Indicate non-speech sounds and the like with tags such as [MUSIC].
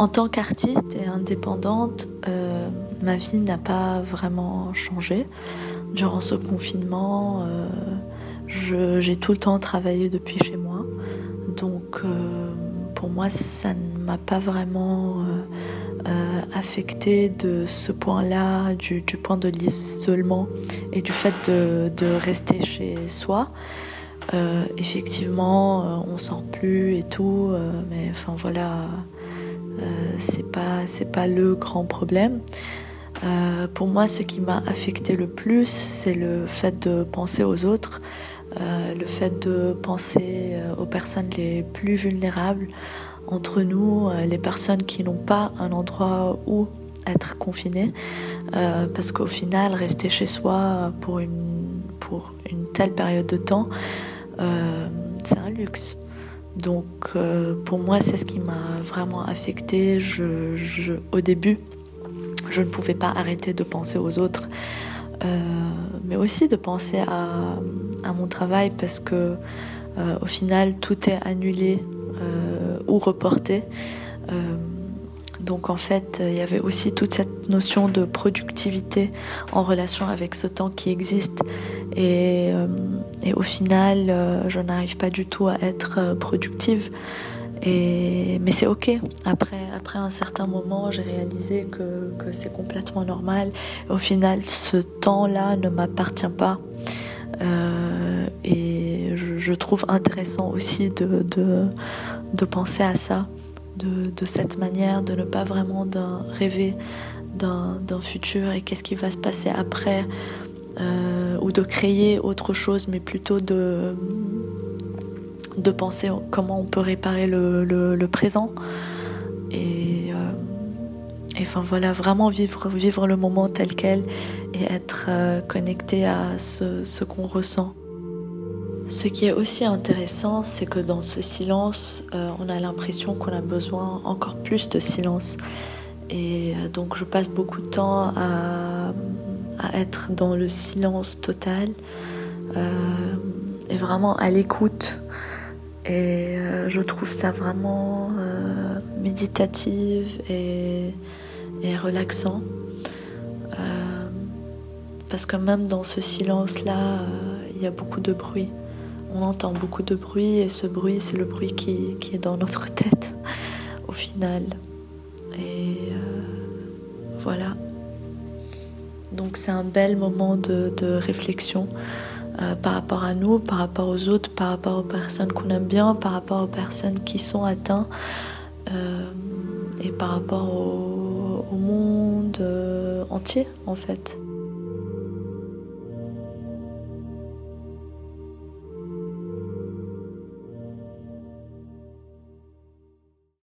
En tant qu'artiste et indépendante, euh, ma vie n'a pas vraiment changé. Durant ce confinement, euh, j'ai tout le temps travaillé depuis chez moi. Donc euh, pour moi, ça ne m'a pas vraiment affecté de ce point-là, du, point de l'isolement et du fait de, rester chez soi. Effectivement, on sort plus et tout, mais enfin voilà, c'est pas c'est pas le grand problème. Euh, pour moi, ce qui m'a affecté le plus, c'est le fait de penser aux autres, euh, le fait de penser aux personnes les plus vulnérables entre nous, les personnes qui n'ont pas un endroit où être confinées, parce qu'au final, rester chez soi pour une, pour une telle période de temps, c'est un luxe. Donc euh, pour moi, c'est ce qui m'a vraiment affecté. Je, au début, je ne pouvais pas arrêter de penser aux autres, euh, mais aussi de penser à, mon travail parce que euh, au final, tout est annulé ou reporté. Donc en fait, il y avait aussi toute cette notion de productivité en relation avec ce temps qui existe. Et, euh, au final, euh, je n'arrive pas du tout à être euh, productive. Mais c'est ok. Après, après un certain moment, j'ai réalisé que, que c'est complètement normal. Au final, ce temps-là ne m'appartient pas. et je, trouve intéressant aussi de penser à ça de, cette manière, de ne pas vraiment rêver d'un futur et qu'est-ce qui va se passer après, euh, ou de créer autre chose, mais plutôt de, de penser comment on peut réparer le, présent. Et, euh, enfin voilà, vraiment vivre, vivre le moment tel quel et être euh, connecté à ce qu'on ressent. Ce qui est aussi intéressant, c'est que dans ce silence, euh, on a l'impression qu'on a besoin encore plus de silence. Et euh, donc je passe beaucoup de temps à, être dans le silence total euh, et vraiment à l'écoute. Et je trouve ça vraiment méditative et, et relaxant. parce que même dans ce silence-là, il y a beaucoup de bruit on entend beaucoup de bruit et ce bruit, c'est le bruit qui, est dans notre [LAUGHS] tête au final. Et euh, voilà. Donc c'est un bel moment de, réflexion euh, par rapport à nous, par rapport aux autres, par rapport aux personnes qu'on aime bien, par rapport aux personnes qui sont atteintes euh, et par rapport au monde entier en fait.